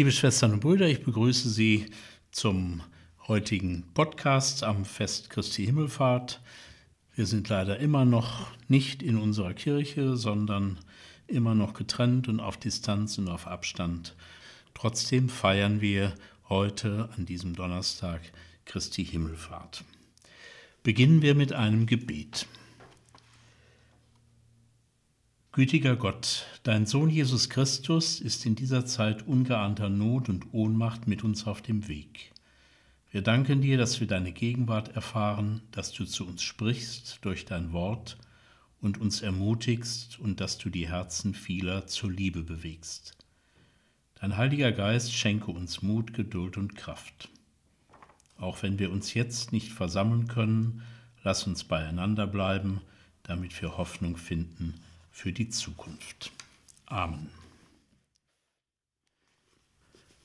Liebe Schwestern und Brüder, ich begrüße Sie zum heutigen Podcast am Fest Christi Himmelfahrt. Wir sind leider immer noch nicht in unserer Kirche, sondern immer noch getrennt und auf Distanz und auf Abstand. Trotzdem feiern wir heute an diesem Donnerstag Christi Himmelfahrt. Beginnen wir mit einem Gebet. Gütiger Gott, dein Sohn Jesus Christus ist in dieser Zeit ungeahnter Not und Ohnmacht mit uns auf dem Weg. Wir danken dir, dass wir deine Gegenwart erfahren, dass du zu uns sprichst durch dein Wort und uns ermutigst und dass du die Herzen vieler zur Liebe bewegst. Dein Heiliger Geist schenke uns Mut, Geduld und Kraft. Auch wenn wir uns jetzt nicht versammeln können, lass uns beieinander bleiben, damit wir Hoffnung finden für die Zukunft. Amen.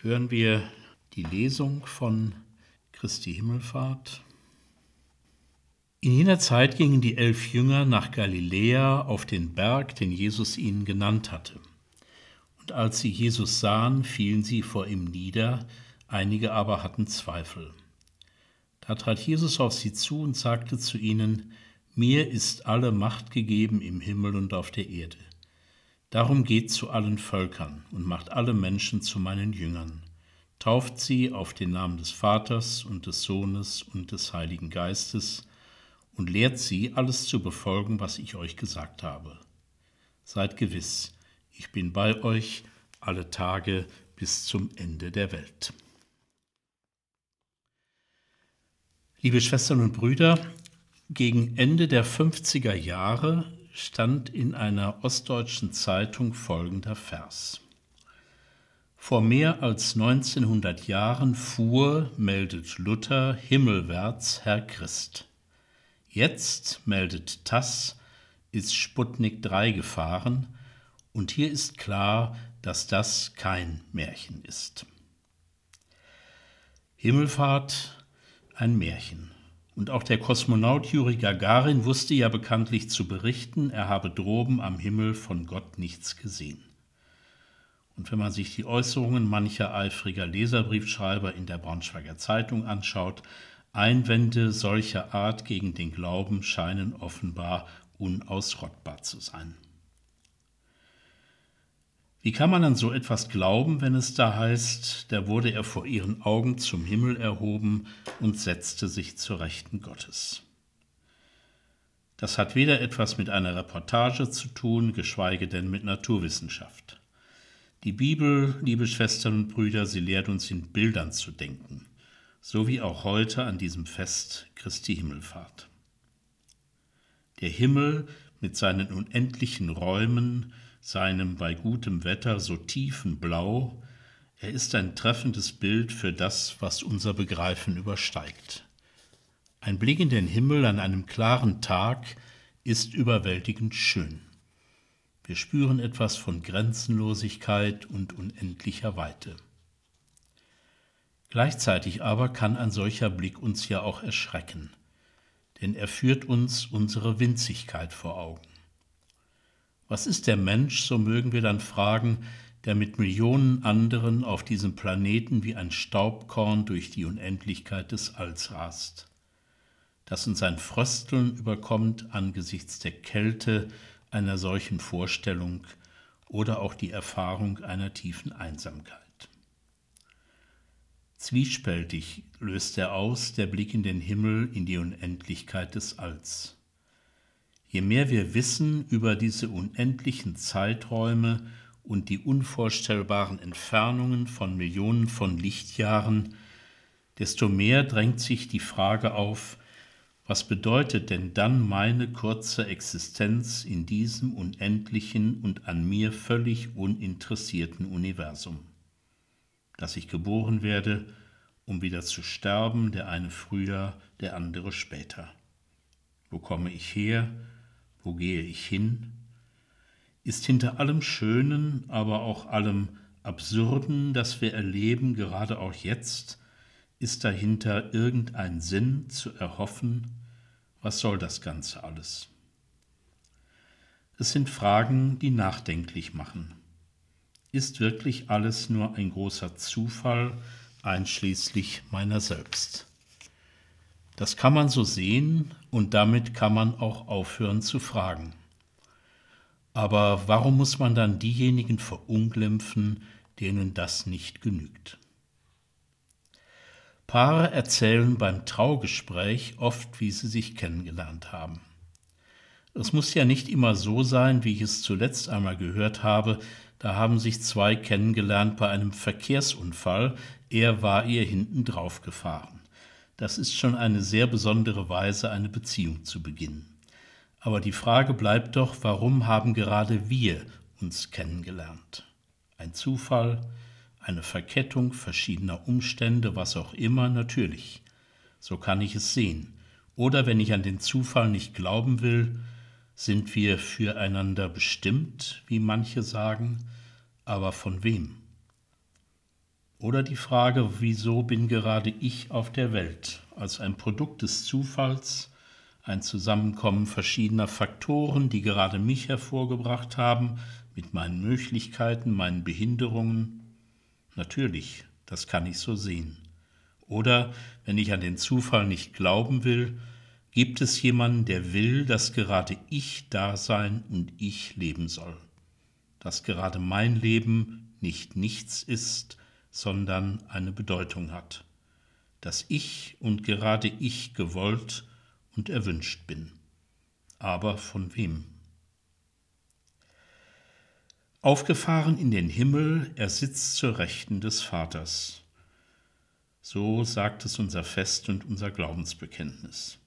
Hören wir die Lesung von Christi Himmelfahrt. In jener Zeit gingen die elf Jünger nach Galiläa auf den Berg, den Jesus ihnen genannt hatte. Und als sie Jesus sahen, fielen sie vor ihm nieder, einige aber hatten Zweifel. Da trat Jesus auf sie zu und sagte zu ihnen, mir ist alle Macht gegeben im Himmel und auf der Erde. Darum geht zu allen Völkern und macht alle Menschen zu meinen Jüngern. Tauft sie auf den Namen des Vaters und des Sohnes und des Heiligen Geistes und lehrt sie, alles zu befolgen, was ich euch gesagt habe. Seid gewiss, ich bin bei euch alle Tage bis zum Ende der Welt. Liebe Schwestern und Brüder, gegen Ende der 50er Jahre stand in einer ostdeutschen Zeitung folgender Vers. Vor mehr als 1900 Jahren fuhr, meldet Luther, himmelwärts Herr Christ. Jetzt, meldet Tass, ist Sputnik 3 gefahren und hier ist klar, dass das kein Märchen ist. Himmelfahrt, ein Märchen. Und auch der Kosmonaut Juri Gagarin wusste ja bekanntlich zu berichten, er habe droben am Himmel von Gott nichts gesehen. Und wenn man sich die Äußerungen mancher eifriger Leserbriefschreiber in der Braunschweiger Zeitung anschaut, Einwände solcher Art gegen den Glauben scheinen offenbar unausrottbar zu sein. Wie kann man an so etwas glauben, wenn es da heißt, da wurde er vor ihren Augen zum Himmel erhoben und setzte sich zur Rechten Gottes? Das hat weder etwas mit einer Reportage zu tun, geschweige denn mit Naturwissenschaft. Die Bibel, liebe Schwestern und Brüder, sie lehrt uns in Bildern zu denken, so wie auch heute an diesem Fest Christi Himmelfahrt. Der Himmel mit seinen unendlichen Räumen, seinem bei gutem Wetter so tiefen Blau, er ist ein treffendes Bild für das, was unser Begreifen übersteigt. Ein Blick in den Himmel an einem klaren Tag ist überwältigend schön. Wir spüren etwas von Grenzenlosigkeit und unendlicher Weite. Gleichzeitig aber kann ein solcher Blick uns ja auch erschrecken, denn er führt uns unsere Winzigkeit vor Augen. Was ist der Mensch, so mögen wir dann fragen, der mit Millionen anderen auf diesem Planeten wie ein Staubkorn durch die Unendlichkeit des Alls rast, das uns ein Frösteln überkommt angesichts der Kälte einer solchen Vorstellung oder auch die Erfahrung einer tiefen Einsamkeit. Zwiespältig löst er aus der Blick in den Himmel in die Unendlichkeit des Alls. Je mehr wir wissen über diese unendlichen Zeiträume und die unvorstellbaren Entfernungen von Millionen von Lichtjahren, desto mehr drängt sich die Frage auf, was bedeutet denn dann meine kurze Existenz in diesem unendlichen und an mir völlig uninteressierten Universum? Dass ich geboren werde, um wieder zu sterben, der eine früher, der andere später. Wo komme ich her? Wo gehe ich hin? Ist hinter allem Schönen, aber auch allem Absurden, das wir erleben, gerade auch jetzt, ist dahinter irgendein Sinn zu erhoffen? Was soll das Ganze alles? Es sind Fragen, die nachdenklich machen. Ist wirklich alles nur ein großer Zufall, einschließlich meiner selbst? Das kann man so sehen und damit kann man auch aufhören zu fragen. Aber warum muss man dann diejenigen verunglimpfen, denen das nicht genügt? Paare erzählen beim Traugespräch oft, wie sie sich kennengelernt haben. Es muss ja nicht immer so sein, wie ich es zuletzt einmal gehört habe, da haben sich zwei kennengelernt bei einem Verkehrsunfall, er war ihr hinten drauf gefahren. Das ist schon eine sehr besondere Weise, eine Beziehung zu beginnen. Aber die Frage bleibt doch, warum haben gerade wir uns kennengelernt? Ein Zufall, eine Verkettung verschiedener Umstände, was auch immer, natürlich. So kann ich es sehen. Oder wenn ich an den Zufall nicht glauben will, sind wir füreinander bestimmt, wie manche sagen, aber von wem? Oder die Frage, wieso bin gerade ich auf der Welt, als ein Produkt des Zufalls, ein Zusammenkommen verschiedener Faktoren, die gerade mich hervorgebracht haben, mit meinen Möglichkeiten, meinen Behinderungen, Natürlich, das kann ich so sehen. Oder, wenn ich an den Zufall nicht glauben will, gibt es jemanden, der will, dass gerade ich da sein und ich leben soll. Dass gerade mein Leben nicht nichts ist, sondern eine Bedeutung hat. Dass ich und gerade ich gewollt und erwünscht bin. Aber von wem? Aufgefahren in den Himmel, er sitzt zur Rechten des Vaters. So sagt es unser Fest und unser Glaubensbekenntnis.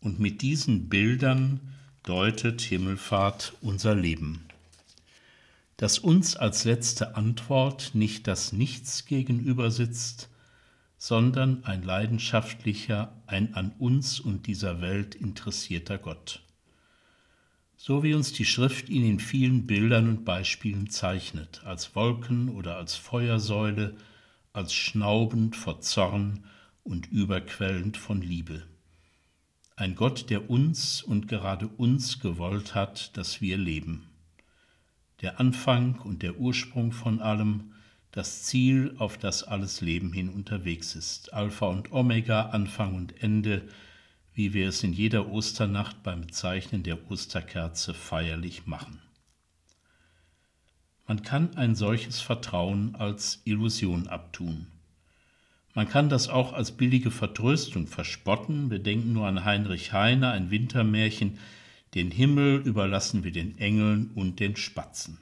Und mit diesen Bildern deutet Himmelfahrt unser Leben. Dass uns als letzte Antwort nicht das Nichts gegenüber sitzt, sondern ein leidenschaftlicher, ein an uns und dieser Welt interessierter Gott so wie uns die Schrift ihn in vielen Bildern und Beispielen zeichnet, als Wolken oder als Feuersäule, als schnaubend vor Zorn und überquellend von Liebe. Ein Gott, der uns und gerade uns gewollt hat, dass wir leben. Der Anfang und der Ursprung von allem, das Ziel, auf das alles Leben hin unterwegs ist, Alpha und Omega, Anfang und Ende, wie wir es in jeder Osternacht beim Zeichnen der Osterkerze feierlich machen. Man kann ein solches Vertrauen als Illusion abtun. Man kann das auch als billige Vertröstung verspotten. Wir denken nur an Heinrich Heine, ein Wintermärchen, den Himmel überlassen wir den Engeln und den Spatzen.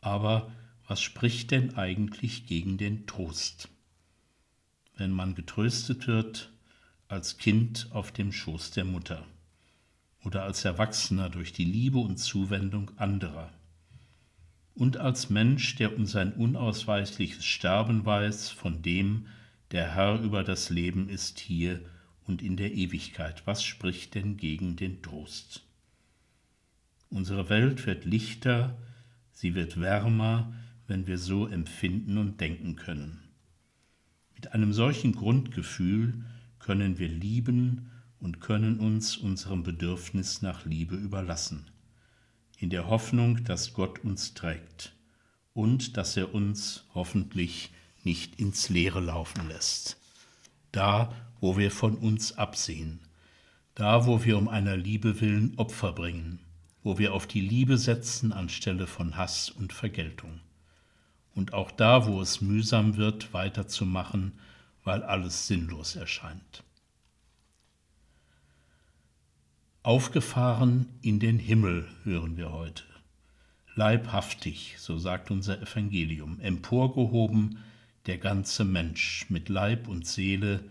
Aber was spricht denn eigentlich gegen den Trost? Wenn man getröstet wird, als Kind auf dem Schoß der Mutter oder als Erwachsener durch die Liebe und Zuwendung anderer und als Mensch, der um sein unausweichliches Sterben weiß, von dem, der Herr über das Leben ist hier und in der Ewigkeit. Was spricht denn gegen den Trost? Unsere Welt wird lichter, sie wird wärmer, wenn wir so empfinden und denken können. Mit einem solchen Grundgefühl können wir lieben und können uns unserem Bedürfnis nach Liebe überlassen, in der Hoffnung, dass Gott uns trägt und dass er uns hoffentlich nicht ins Leere laufen lässt. Da, wo wir von uns absehen, da, wo wir um einer Liebe willen Opfer bringen, wo wir auf die Liebe setzen anstelle von Hass und Vergeltung. Und auch da, wo es mühsam wird, weiterzumachen, weil alles sinnlos erscheint. Aufgefahren in den Himmel hören wir heute. Leibhaftig, so sagt unser Evangelium, emporgehoben der ganze Mensch mit Leib und Seele,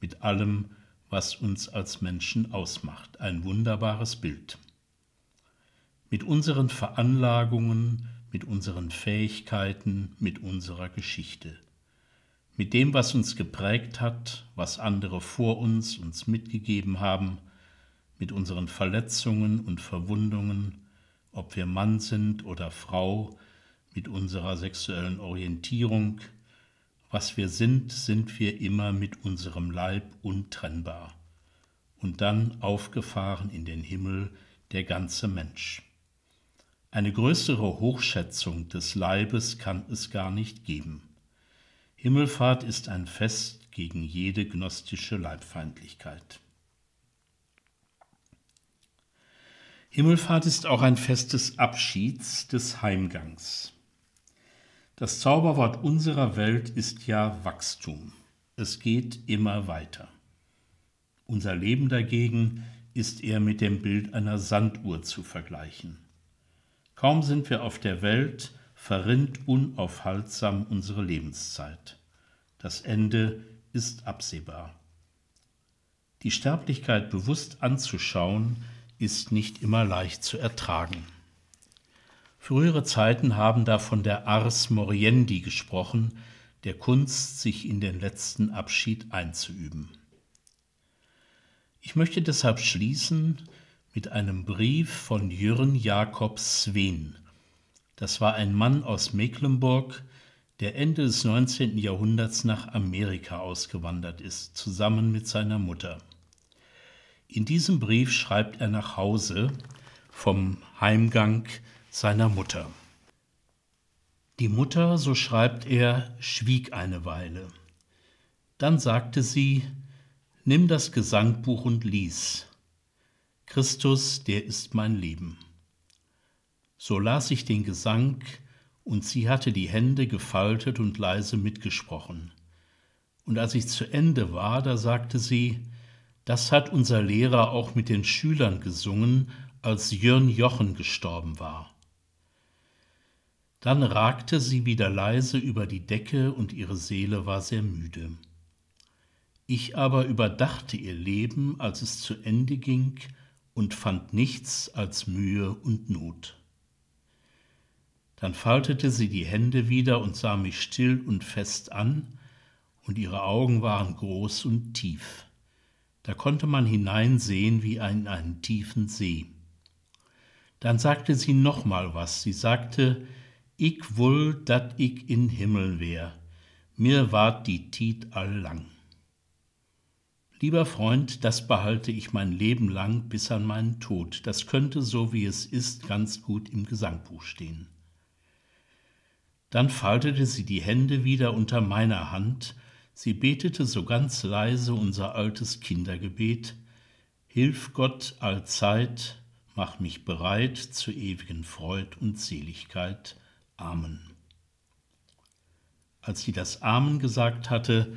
mit allem, was uns als Menschen ausmacht. Ein wunderbares Bild. Mit unseren Veranlagungen, mit unseren Fähigkeiten, mit unserer Geschichte mit dem, was uns geprägt hat, was andere vor uns uns mitgegeben haben, mit unseren Verletzungen und Verwundungen, ob wir Mann sind oder Frau, mit unserer sexuellen Orientierung, was wir sind, sind wir immer mit unserem Leib untrennbar. Und dann aufgefahren in den Himmel der ganze Mensch. Eine größere Hochschätzung des Leibes kann es gar nicht geben. Himmelfahrt ist ein Fest gegen jede gnostische Leibfeindlichkeit. Himmelfahrt ist auch ein Fest des Abschieds, des Heimgangs. Das Zauberwort unserer Welt ist ja Wachstum. Es geht immer weiter. Unser Leben dagegen ist eher mit dem Bild einer Sanduhr zu vergleichen. Kaum sind wir auf der Welt, verrinnt unaufhaltsam unsere Lebenszeit. Das Ende ist absehbar. Die Sterblichkeit bewusst anzuschauen, ist nicht immer leicht zu ertragen. Frühere Zeiten haben da von der Ars Moriendi gesprochen, der Kunst, sich in den letzten Abschied einzuüben. Ich möchte deshalb schließen mit einem Brief von Jürgen Jakob Sven. Das war ein Mann aus Mecklenburg, der Ende des 19. Jahrhunderts nach Amerika ausgewandert ist, zusammen mit seiner Mutter. In diesem Brief schreibt er nach Hause vom Heimgang seiner Mutter. Die Mutter, so schreibt er, schwieg eine Weile. Dann sagte sie, Nimm das Gesangbuch und lies. Christus, der ist mein Leben. So las ich den Gesang, und sie hatte die Hände gefaltet und leise mitgesprochen. Und als ich zu Ende war, da sagte sie, das hat unser Lehrer auch mit den Schülern gesungen, als Jörn Jochen gestorben war. Dann ragte sie wieder leise über die Decke und ihre Seele war sehr müde. Ich aber überdachte ihr Leben, als es zu Ende ging, und fand nichts als Mühe und Not. Dann faltete sie die Hände wieder und sah mich still und fest an, und ihre Augen waren groß und tief. Da konnte man hineinsehen wie in einen tiefen See. Dann sagte sie noch mal was. Sie sagte, ich wull, dat ich in Himmel wär. Mir ward die Tiet all lang. Lieber Freund, das behalte ich mein Leben lang bis an meinen Tod. Das könnte, so wie es ist, ganz gut im Gesangbuch stehen. Dann faltete sie die Hände wieder unter meiner Hand, sie betete so ganz leise unser altes Kindergebet, Hilf Gott allzeit, mach mich bereit zur ewigen Freud und Seligkeit. Amen. Als sie das Amen gesagt hatte,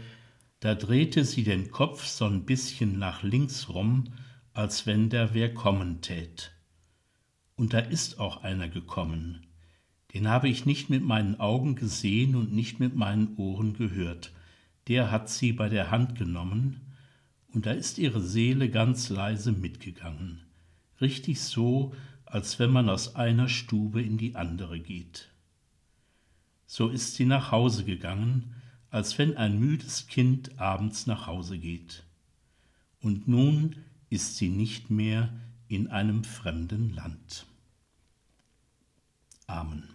da drehte sie den Kopf so ein bisschen nach links rum, als wenn der wer kommen tät. Und da ist auch einer gekommen. Den habe ich nicht mit meinen Augen gesehen und nicht mit meinen Ohren gehört. Der hat sie bei der Hand genommen, und da ist ihre Seele ganz leise mitgegangen. Richtig so, als wenn man aus einer Stube in die andere geht. So ist sie nach Hause gegangen, als wenn ein müdes Kind abends nach Hause geht. Und nun ist sie nicht mehr in einem fremden Land. Amen.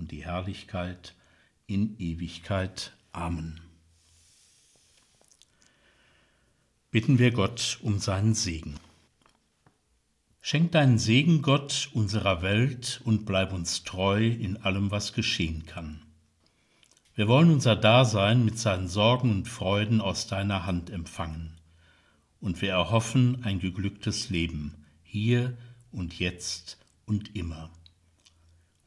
und die Herrlichkeit in Ewigkeit. Amen. Bitten wir Gott um seinen Segen. Schenk deinen Segen, Gott, unserer Welt und bleib uns treu in allem, was geschehen kann. Wir wollen unser Dasein mit seinen Sorgen und Freuden aus deiner Hand empfangen. Und wir erhoffen ein geglücktes Leben, hier und jetzt und immer.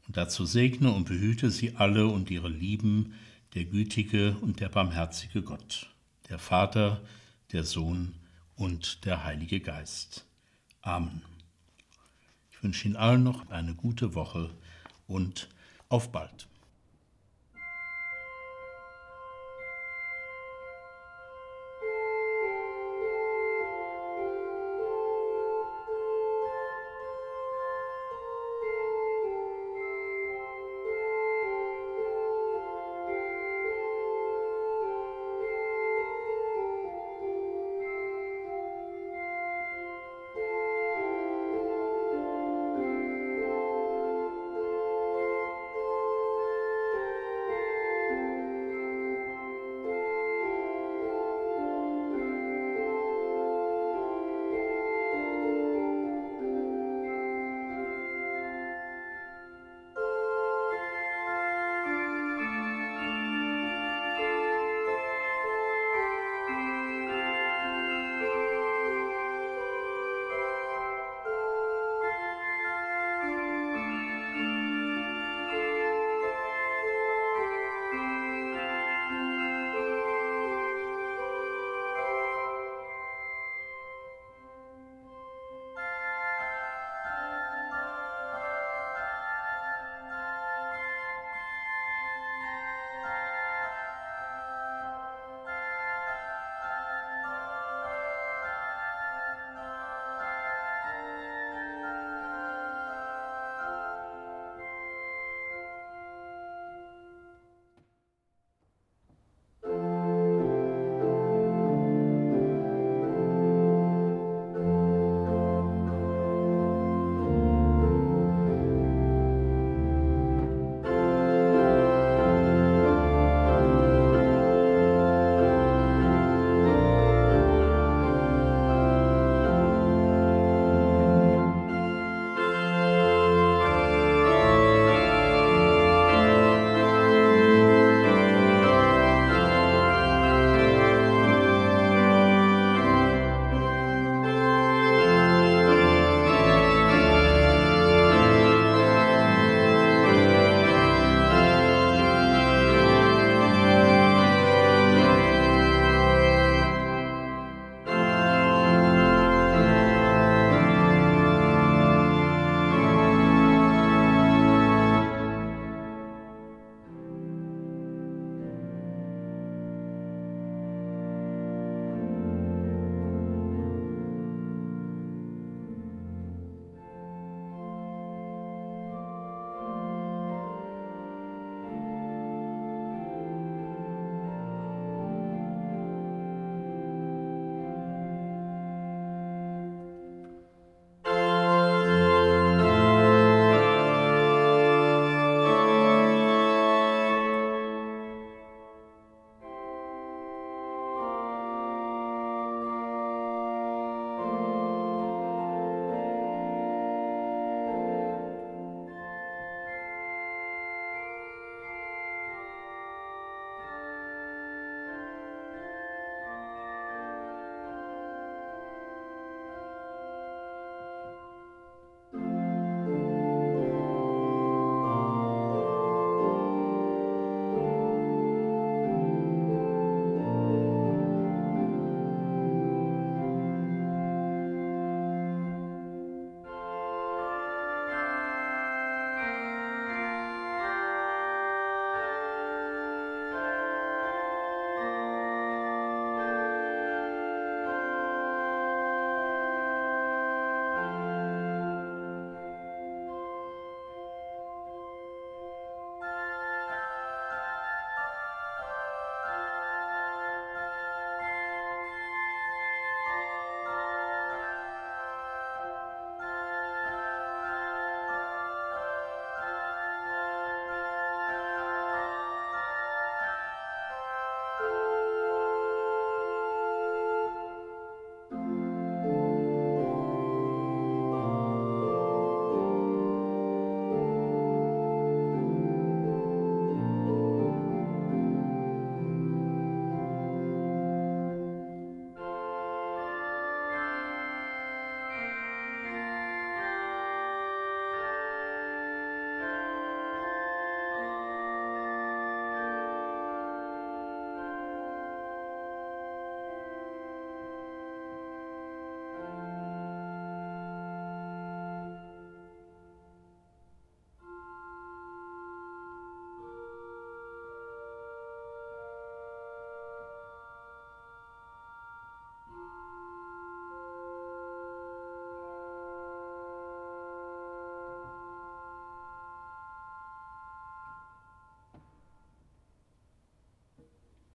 Und dazu segne und behüte sie alle und ihre Lieben, der gütige und der barmherzige Gott, der Vater, der Sohn und der Heilige Geist. Amen wünsche Ihnen allen noch eine gute Woche und auf bald.